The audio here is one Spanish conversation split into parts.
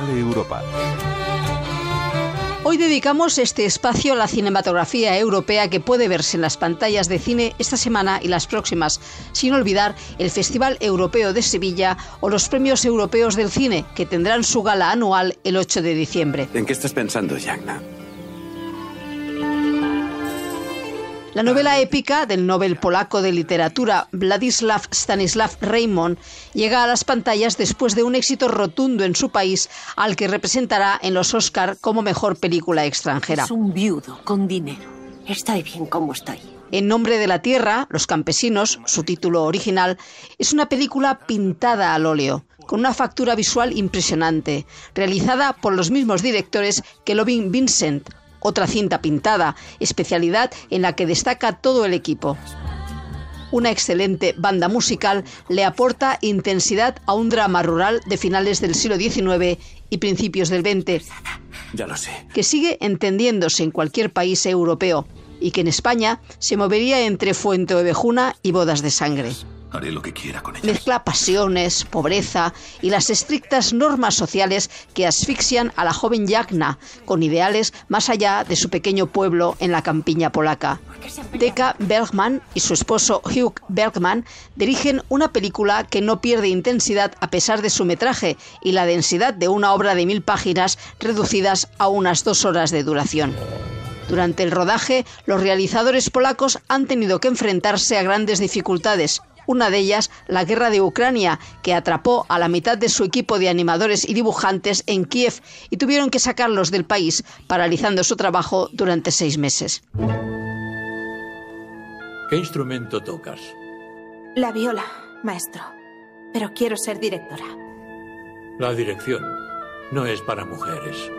Canal Europa. Hoy dedicamos este espacio a la cinematografía europea que puede verse en las pantallas de cine esta semana y las próximas, sin olvidar el Festival Europeo de Sevilla o los Premios Europeos del Cine, que tendrán su gala anual el 8 de diciembre. ¿En qué estás pensando, Jagna? La novela épica del Nobel polaco de literatura Władysław Stanislav Raymond llega a las pantallas después de un éxito rotundo en su país, al que representará en los Oscar como mejor película extranjera. Es un viudo con dinero. Estoy bien como estoy. En nombre de la tierra, Los campesinos, su título original, es una película pintada al óleo, con una factura visual impresionante, realizada por los mismos directores que Loving Vincent, otra cinta pintada, especialidad en la que destaca todo el equipo. Una excelente banda musical le aporta intensidad a un drama rural de finales del siglo XIX y principios del XX. Ya lo sé. Que sigue entendiéndose en cualquier país europeo y que en España se movería entre Fuente Ovejuna y Bodas de Sangre. Haré lo que quiera con ella. Mezcla pasiones, pobreza y las estrictas normas sociales que asfixian a la joven Jagna, con ideales más allá de su pequeño pueblo en la campiña polaca. Deka Bergman y su esposo Hugh Bergman dirigen una película que no pierde intensidad a pesar de su metraje y la densidad de una obra de mil páginas reducidas a unas dos horas de duración. Durante el rodaje, los realizadores polacos han tenido que enfrentarse a grandes dificultades, una de ellas la guerra de Ucrania, que atrapó a la mitad de su equipo de animadores y dibujantes en Kiev y tuvieron que sacarlos del país, paralizando su trabajo durante seis meses. ¿Qué instrumento tocas? La viola, maestro. Pero quiero ser directora. La dirección no es para mujeres.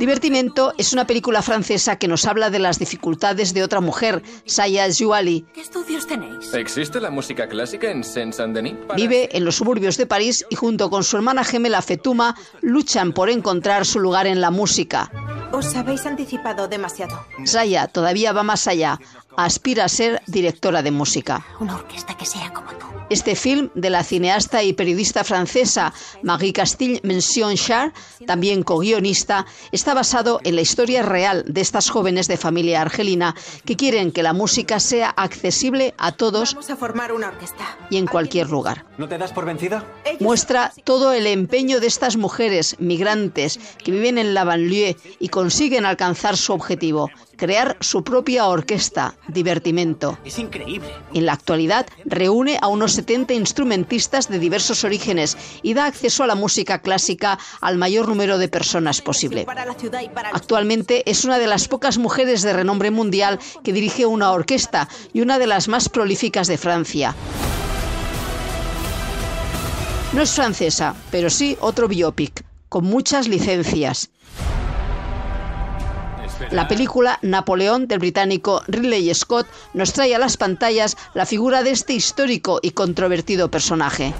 Divertimento es una película francesa que nos habla de las dificultades de otra mujer, Saya Jouali. ¿Qué estudios tenéis? ¿Existe la música clásica en Saint-Saint-Denis? Vive en los suburbios de París y junto con su hermana gemela Fetuma luchan por encontrar su lugar en la música. Os habéis anticipado demasiado. Saya todavía va más allá. Aspira a ser directora de música. Una orquesta que sea como tú. Este film de la cineasta y periodista francesa Marie Castille Mention Char, también co-guionista, está basado en la historia real de estas jóvenes de familia argelina que quieren que la música sea accesible a todos Vamos a formar una orquesta. y en cualquier lugar. ¿No te das por vencida? Muestra todo el empeño de estas mujeres migrantes que viven en la banlieue y consiguen alcanzar su objetivo, crear su propia orquesta, divertimento. Es increíble. En la actualidad reúne a unos 70 instrumentistas de diversos orígenes y da acceso a la música clásica al mayor número de personas posible. Actualmente es una de las pocas mujeres de renombre mundial que dirige una orquesta y una de las más prolíficas de Francia. No es francesa, pero sí otro biopic, con muchas licencias. La película Napoleón del británico Ridley Scott nos trae a las pantallas la figura de este histórico y controvertido personaje.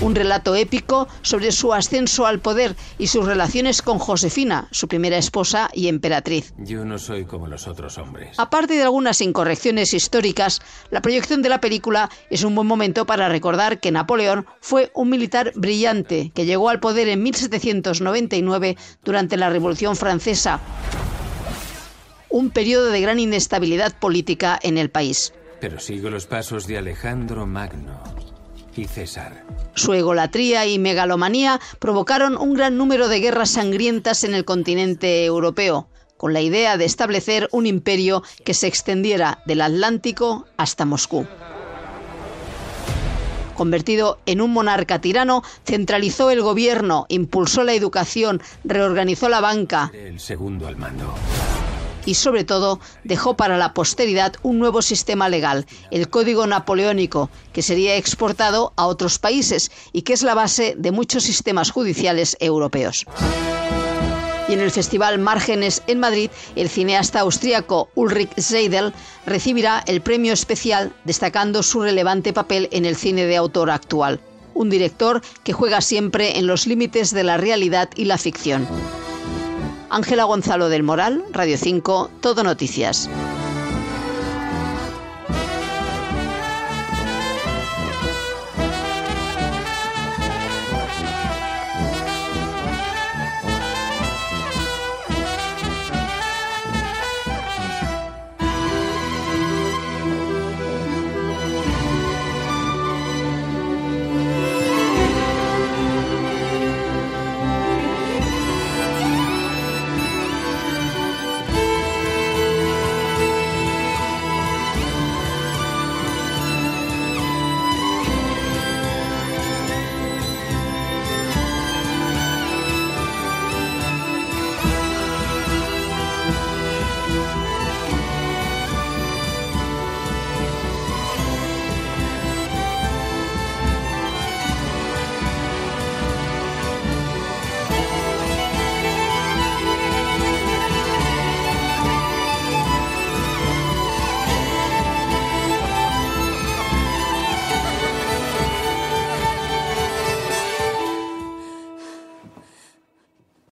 Un relato épico sobre su ascenso al poder y sus relaciones con Josefina, su primera esposa y emperatriz. Yo no soy como los otros hombres. Aparte de algunas incorrecciones históricas, la proyección de la película es un buen momento para recordar que Napoleón fue un militar brillante que llegó al poder en 1799 durante la Revolución Francesa, un periodo de gran inestabilidad política en el país. Pero sigo los pasos de Alejandro Magno y César. Su egolatría y megalomanía provocaron un gran número de guerras sangrientas en el continente europeo, con la idea de establecer un imperio que se extendiera del Atlántico hasta Moscú. Convertido en un monarca tirano, centralizó el gobierno, impulsó la educación, reorganizó la banca El segundo al mando. Y sobre todo dejó para la posteridad un nuevo sistema legal, el Código Napoleónico, que sería exportado a otros países y que es la base de muchos sistemas judiciales europeos. Y en el Festival Márgenes en Madrid, el cineasta austríaco Ulrich Seidel recibirá el premio especial destacando su relevante papel en el cine de autor actual. Un director que juega siempre en los límites de la realidad y la ficción. Ángela Gonzalo del Moral, Radio 5, Todo Noticias.